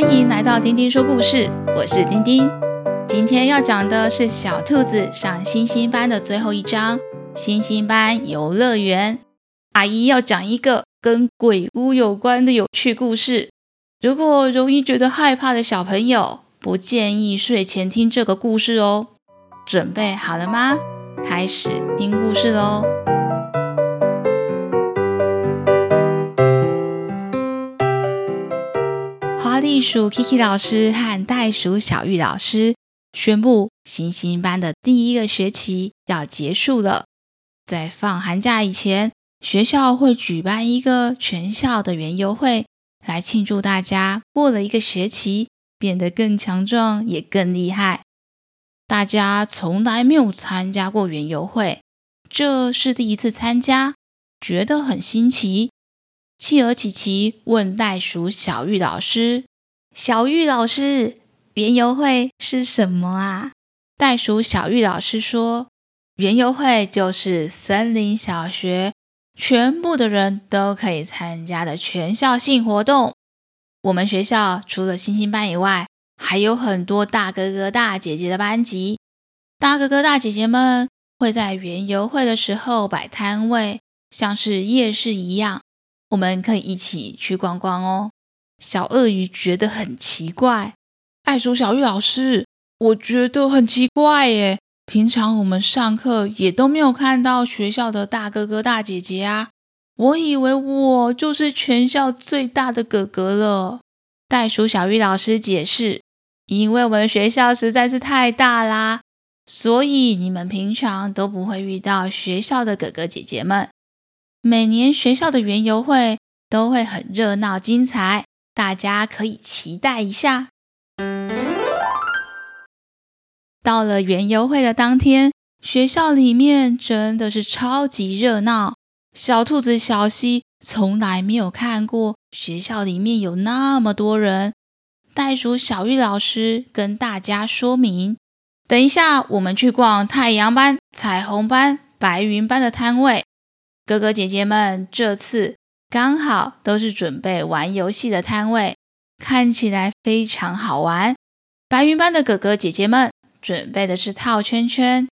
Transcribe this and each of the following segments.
欢迎来到丁丁说故事，我是丁丁。今天要讲的是小兔子上星星班的最后一章——星星班游乐园。阿姨要讲一个跟鬼屋有关的有趣故事。如果容易觉得害怕的小朋友，不建议睡前听这个故事哦。准备好了吗？开始听故事喽！栗鼠 Kiki 老师和袋鼠小玉老师宣布，星星班的第一个学期要结束了。在放寒假以前，学校会举办一个全校的园游会。来庆祝大家过了一个学期，变得更强壮，也更厉害。大家从来没有参加过园游会，这是第一次参加，觉得很新奇。企鹅琪琪问袋鼠小玉老师：“小玉老师，园游会是什么啊？”袋鼠小玉老师说：“园游会就是森林小学。”全部的人都可以参加的全校性活动。我们学校除了星星班以外，还有很多大哥哥大姐姐的班级。大哥哥大姐姐们会在园游会的时候摆摊位，像是夜市一样，我们可以一起去逛逛哦。小鳄鱼觉得很奇怪，袋鼠小玉老师，我觉得很奇怪耶。平常我们上课也都没有看到学校的大哥哥大姐姐啊！我以为我就是全校最大的哥哥了。袋鼠小玉老师解释：因为我们学校实在是太大啦，所以你们平常都不会遇到学校的哥哥姐姐们。每年学校的园游会都会很热闹精彩，大家可以期待一下。到了园游会的当天，学校里面真的是超级热闹。小兔子小希从来没有看过学校里面有那么多人。袋鼠小玉老师跟大家说明：等一下，我们去逛太阳班、彩虹班、白云班的摊位。哥哥姐姐们这次刚好都是准备玩游戏的摊位，看起来非常好玩。白云班的哥哥姐姐们。准备的是套圈圈，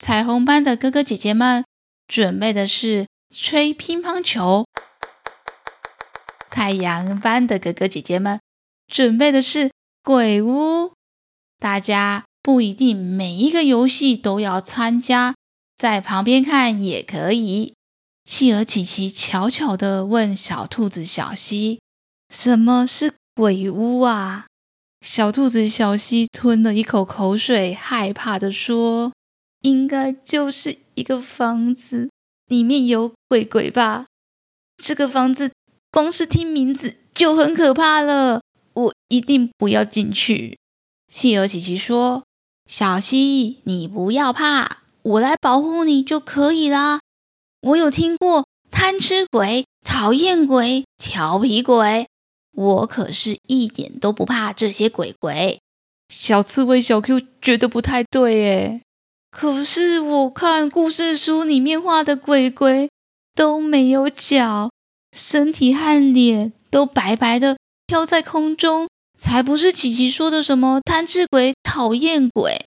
彩虹班的哥哥姐姐们准备的是吹乒乓球，太阳班的哥哥姐姐们准备的是鬼屋。大家不一定每一个游戏都要参加，在旁边看也可以。企鹅琪琪悄悄地问小兔子小溪：“什么是鬼屋啊？”小兔子小溪吞了一口口水，害怕地说：“应该就是一个房子，里面有鬼鬼吧？这个房子光是听名字就很可怕了，我一定不要进去。”企鹅琪琪说：“小溪，你不要怕，我来保护你就可以啦。我有听过贪吃鬼、讨厌鬼、调皮鬼。”我可是一点都不怕这些鬼鬼。小刺猬小 Q 觉得不太对耶。可是我看故事书里面画的鬼鬼都没有脚，身体和脸都白白的飘在空中，才不是琪琪说的什么贪吃鬼、讨厌鬼。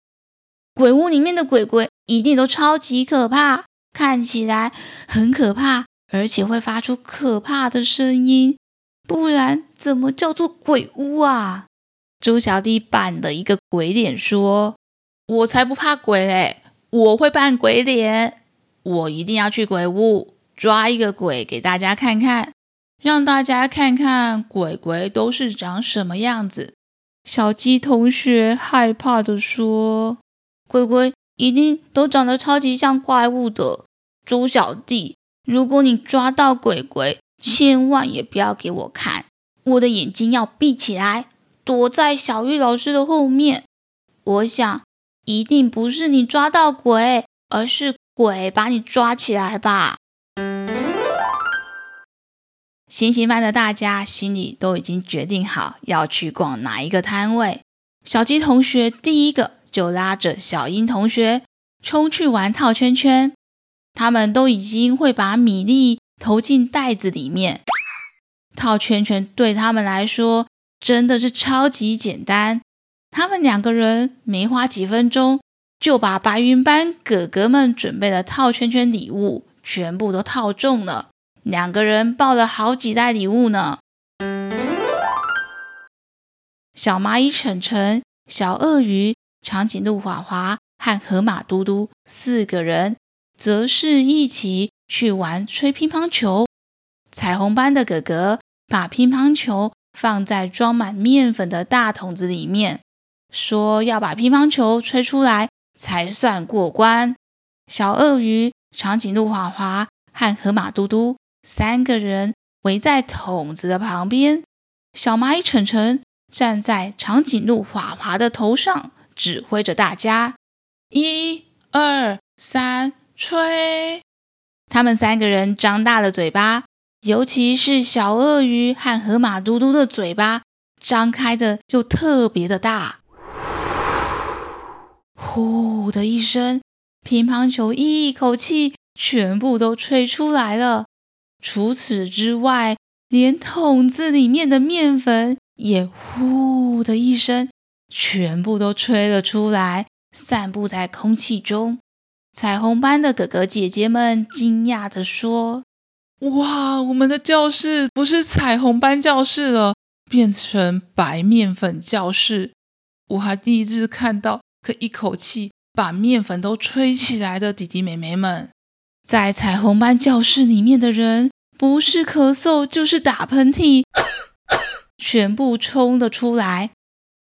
鬼屋里面的鬼鬼一定都超级可怕，看起来很可怕，而且会发出可怕的声音。不然怎么叫做鬼屋啊？猪小弟扮了一个鬼脸，说：“我才不怕鬼嘞！我会扮鬼脸，我一定要去鬼屋抓一个鬼给大家看看，让大家看看鬼鬼都是长什么样子。”小鸡同学害怕地说：“鬼鬼一定都长得超级像怪物的。”猪小弟，如果你抓到鬼鬼，千万也不要给我看，我的眼睛要闭起来，躲在小玉老师的后面。我想，一定不是你抓到鬼，而是鬼把你抓起来吧。行刑班的大家心里都已经决定好要去逛哪一个摊位。小鸡同学第一个就拉着小英同学冲去玩套圈圈，他们都已经会把米粒投进袋子里面，套圈圈对他们来说真的是超级简单。他们两个人没花几分钟，就把白云班哥哥们准备的套圈圈礼物全部都套中了。两个人抱了好几袋礼物呢。小蚂蚁晨晨、小鳄鱼、长颈鹿华华和河马嘟嘟四个人，则是一起去玩吹乒乓球。彩虹班的哥哥把乒乓球放在装满面粉的大桶子里面，说要把乒乓球吹出来才算过关。小鳄鱼、长颈鹿华华和河马嘟嘟三个人围在桶子的旁边，小蚂蚁澄澄。站在长颈鹿华华的头上，指挥着大家：一、二、三，吹！他们三个人张大了嘴巴，尤其是小鳄鱼和河马嘟嘟的嘴巴张开的就特别的大。呼的一声，乒乓球一口气全部都吹出来了。除此之外，连桶子里面的面粉。也呼的一声，全部都吹了出来，散布在空气中。彩虹班的哥哥姐姐们惊讶地说：“哇，我们的教室不是彩虹班教室了，变成白面粉教室！我还第一次看到可一口气把面粉都吹起来的弟弟妹妹们。在彩虹班教室里面的人，不是咳嗽就是打喷嚏。”全部冲了出来！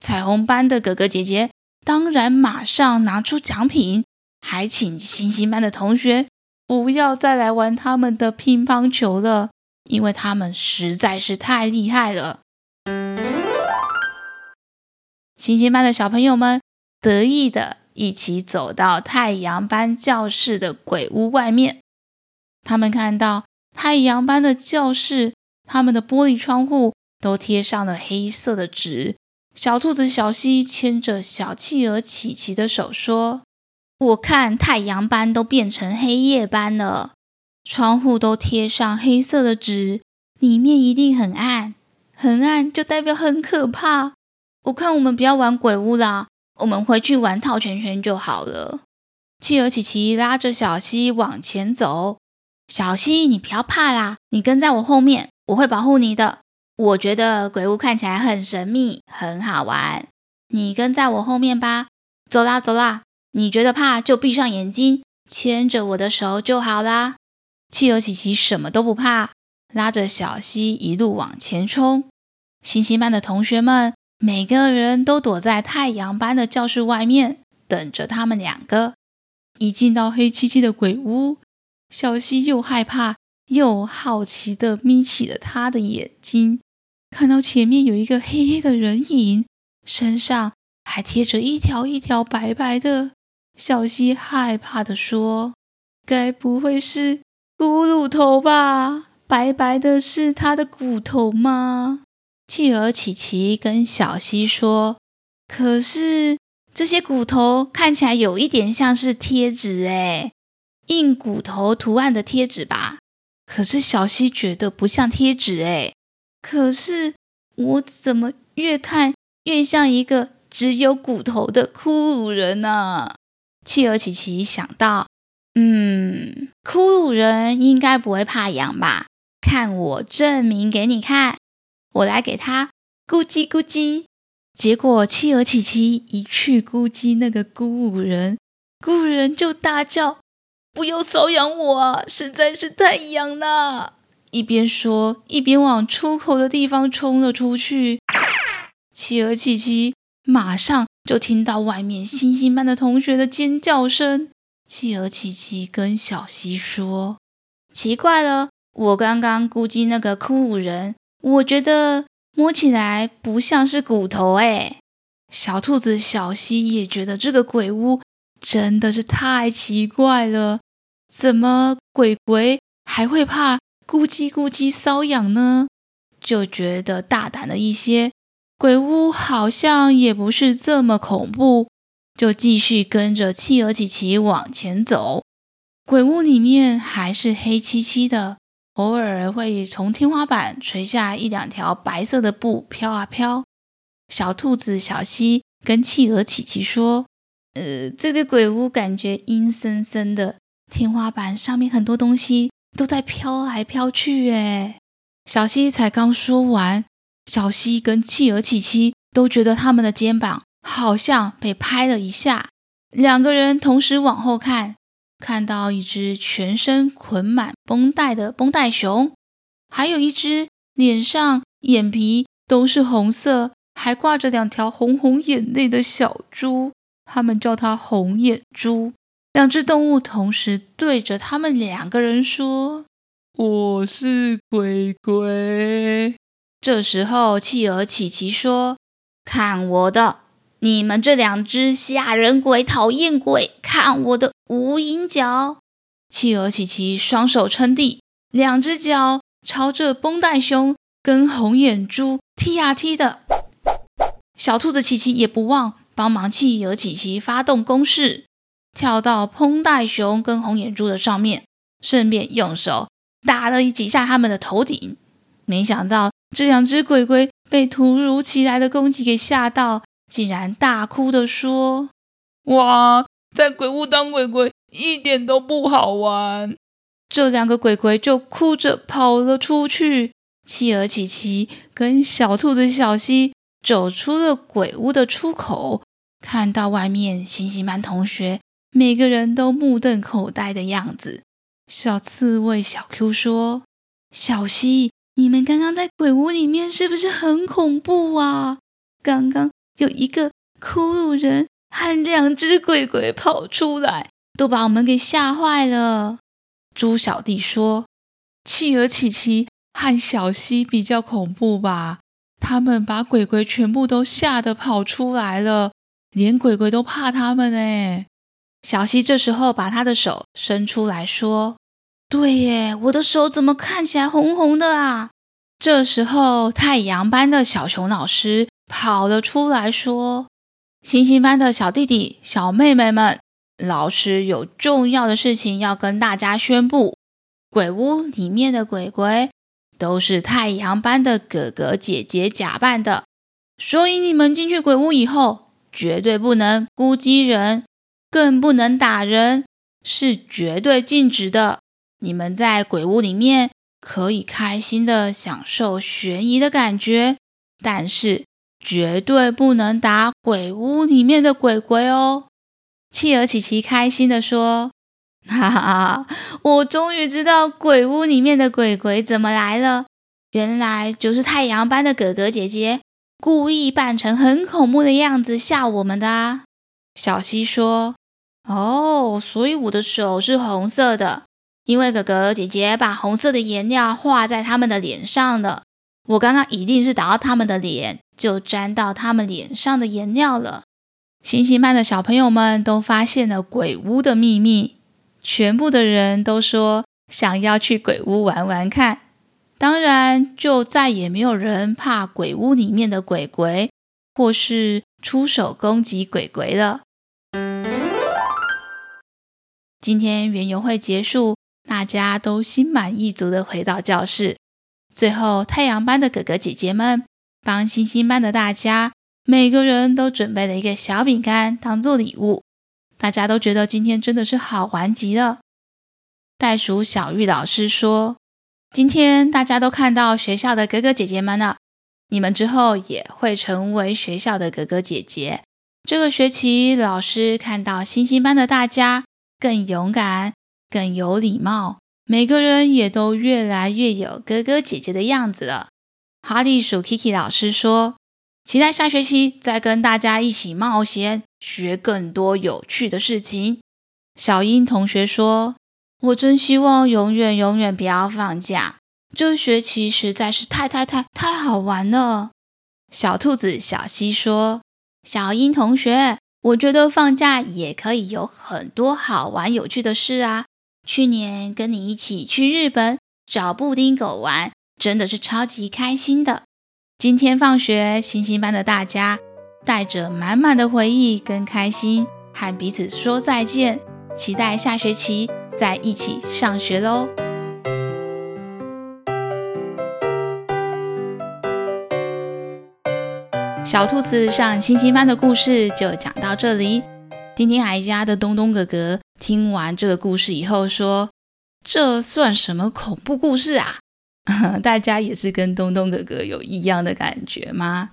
彩虹班的哥哥姐姐当然马上拿出奖品，还请星星班的同学不要再来玩他们的乒乓球了，因为他们实在是太厉害了。星星班的小朋友们得意的一起走到太阳班教室的鬼屋外面，他们看到太阳班的教室，他们的玻璃窗户。都贴上了黑色的纸。小兔子小西牵着小企鹅琪琪的手说：“我看太阳班都变成黑夜班了，窗户都贴上黑色的纸，里面一定很暗，很暗就代表很可怕。我看我们不要玩鬼屋啦，我们回去玩套圈圈就好了。”企鹅琪琪拉着小溪往前走：“小溪，你不要怕啦，你跟在我后面，我会保护你的。”我觉得鬼屋看起来很神秘，很好玩。你跟在我后面吧。走啦，走啦。你觉得怕就闭上眼睛，牵着我的手就好啦。企鹅琪琪什么都不怕，拉着小希一路往前冲。星星班的同学们每个人都躲在太阳班的教室外面，等着他们两个。一进到黑漆漆的鬼屋，小希又害怕又好奇地眯起了他的眼睛。看到前面有一个黑黑的人影，身上还贴着一条一条白白的。小希害怕地说：“该不会是骷髅头吧？白白的是他的骨头吗？”企鹅琪琪跟小希说：“可是这些骨头看起来有一点像是贴纸，诶，印骨头图案的贴纸吧？可是小希觉得不像贴纸，诶。”可是我怎么越看越像一个只有骨头的骷髅人呢、啊？企鹅琪琪想到，嗯，骷髅人应该不会怕痒吧？看我证明给你看，我来给他咕叽咕叽。结果企鹅琪琪一去咕叽那个骷髅人，骷髅人就大叫：“不要搔痒我啊，实在是太痒了。”一边说，一边往出口的地方冲了出去。企鹅琪琪马上就听到外面星星班的同学的尖叫声。企鹅琪琪跟小溪说：“奇怪了，我刚刚估计那个骷髅人，我觉得摸起来不像是骨头。”哎，小兔子小溪也觉得这个鬼屋真的是太奇怪了，怎么鬼鬼还会怕？咕叽咕叽瘙痒呢，就觉得大胆了一些。鬼屋好像也不是这么恐怖，就继续跟着企鹅琪琪往前走。鬼屋里面还是黑漆漆的，偶尔会从天花板垂下一两条白色的布，飘啊飘。小兔子小希跟企鹅琪琪说：“呃，这个鬼屋感觉阴森森的，天花板上面很多东西都在飘来飘去。”哎，小希才刚说完，小希跟企鹅琪琪都觉得他们的肩膀好像被拍了一下，两个人同时往后看，看到一只全身捆满绷带的绷带熊，还有一只脸上眼皮都是红色。还挂着两条红红眼泪的小猪，他们叫它红眼猪。两只动物同时对着他们两个人说：“我是鬼鬼。”这时候，企鹅琪琪说：“看我的！你们这两只吓人鬼、讨厌鬼，看我的无影脚！”企鹅琪琪双手撑地，两只脚朝着绷带熊跟红眼猪踢呀踢的。小兔子琪琪也不忘帮忙企鹅琪琪发动攻势，跳到绷带熊跟红眼猪的上面，顺便用手打了几下他们的头顶。没想到这两只鬼鬼被突如其来的攻击给吓到，竟然大哭的说：“哇，在鬼屋当鬼鬼一点都不好玩！”这两个鬼鬼就哭着跑了出去。企鹅琪琪跟小兔子小西。走出了鬼屋的出口，看到外面星星班同学每个人都目瞪口呆的样子。小刺猬小 Q 说：“小希，你们刚刚在鬼屋里面是不是很恐怖啊？刚刚有一个骷髅人和两只鬼鬼跑出来，都把我们给吓坏了。”猪小弟说：“企鹅琪琪和小希比较恐怖吧？”他们把鬼鬼全部都吓得跑出来了，连鬼鬼都怕他们哎。小希这时候把他的手伸出来说：“对耶，我的手怎么看起来红红的啊？”这时候太阳班的小熊老师跑了出来说：“星星班的小弟弟、小妹妹们，老师有重要的事情要跟大家宣布，鬼屋里面的鬼鬼。”都是太阳班的哥哥姐姐假扮的，所以你们进去鬼屋以后，绝对不能攻击人，更不能打人，是绝对禁止的。你们在鬼屋里面可以开心的享受悬疑的感觉，但是绝对不能打鬼屋里面的鬼鬼哦。企鹅琪琪开心的说。哈哈，我终于知道鬼屋里面的鬼鬼怎么来了，原来就是太阳班的哥哥姐姐故意扮成很恐怖的样子吓我们的啊。小希说：“哦，所以我的手是红色的，因为哥哥姐姐把红色的颜料画在他们的脸上了。我刚刚一定是打到他们的脸，就沾到他们脸上的颜料了。”星星班的小朋友们都发现了鬼屋的秘密。全部的人都说想要去鬼屋玩玩看，当然就再也没有人怕鬼屋里面的鬼鬼，或是出手攻击鬼鬼了。今天园游会结束，大家都心满意足的回到教室。最后，太阳班的哥哥姐姐们帮星星班的大家，每个人都准备了一个小饼干当做礼物。大家都觉得今天真的是好玩极了。袋鼠小玉老师说：“今天大家都看到学校的哥哥姐姐们了，你们之后也会成为学校的哥哥姐姐。这个学期，老师看到星星班的大家更勇敢、更有礼貌，每个人也都越来越有哥哥姐姐的样子了。”哈利鼠 Kiki 老师说。期待下学期再跟大家一起冒险，学更多有趣的事情。小英同学说：“我真希望永远永远不要放假，这学期实在是太太太太好玩了。”小兔子小希说：“小英同学，我觉得放假也可以有很多好玩有趣的事啊。去年跟你一起去日本找布丁狗玩真的是超级开心的。今天放学星星班的大家带着满满的回忆跟开心和彼此说再见期待下学期在一起上学喽。小兔子上星星班的故事就讲到这里。丁丁矮家的东东哥哥听完这个故事以后说：“这算什么恐怖故事啊？” 大家也是跟东东哥哥有一样的感觉吗？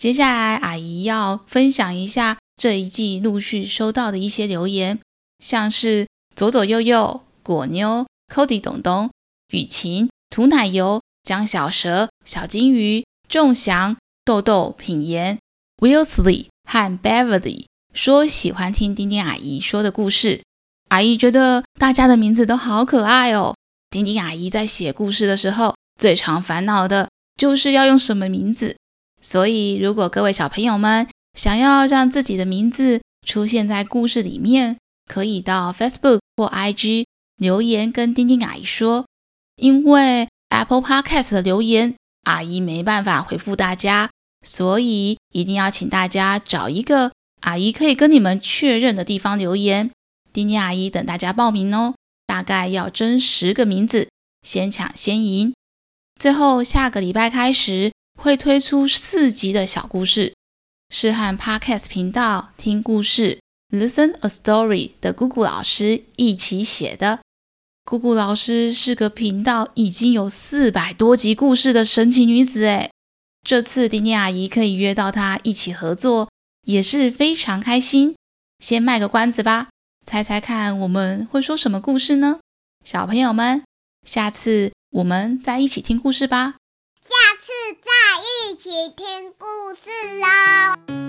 接下来，阿姨要分享一下这一季陆续收到的一些留言，像是左左右右、果妞、Cody、东东、雨晴、涂奶油、江小蛇、小金鱼、仲祥、豆豆、品言、Willsley 和 Beverly。说喜欢听丁丁阿姨说的故事，阿姨觉得大家的名字都好可爱哦。丁丁阿姨在写故事的时候，最常烦恼的就是要用什么名字。所以，如果各位小朋友们想要让自己的名字出现在故事里面，可以到 Facebook 或 IG 留言跟丁丁阿姨说。因为 Apple Podcast 的留言，阿姨没办法回复大家，所以一定要请大家找一个。阿姨可以跟你们确认的地方留言，丁丁阿姨等大家报名哦。大概要争十个名字，先抢先赢。最后下个礼拜开始会推出四集的小故事，是和 Podcast 频道听故事 Listen a Story 的姑姑老师一起写的。姑姑老师是个频道已经有四百多集故事的神奇女子诶，这次丁丁阿姨可以约到她一起合作。也是非常开心。先卖个关子吧，猜猜看我们会说什么故事呢？小朋友们，下次我们再一起听故事吧。下次再一起听故事喽。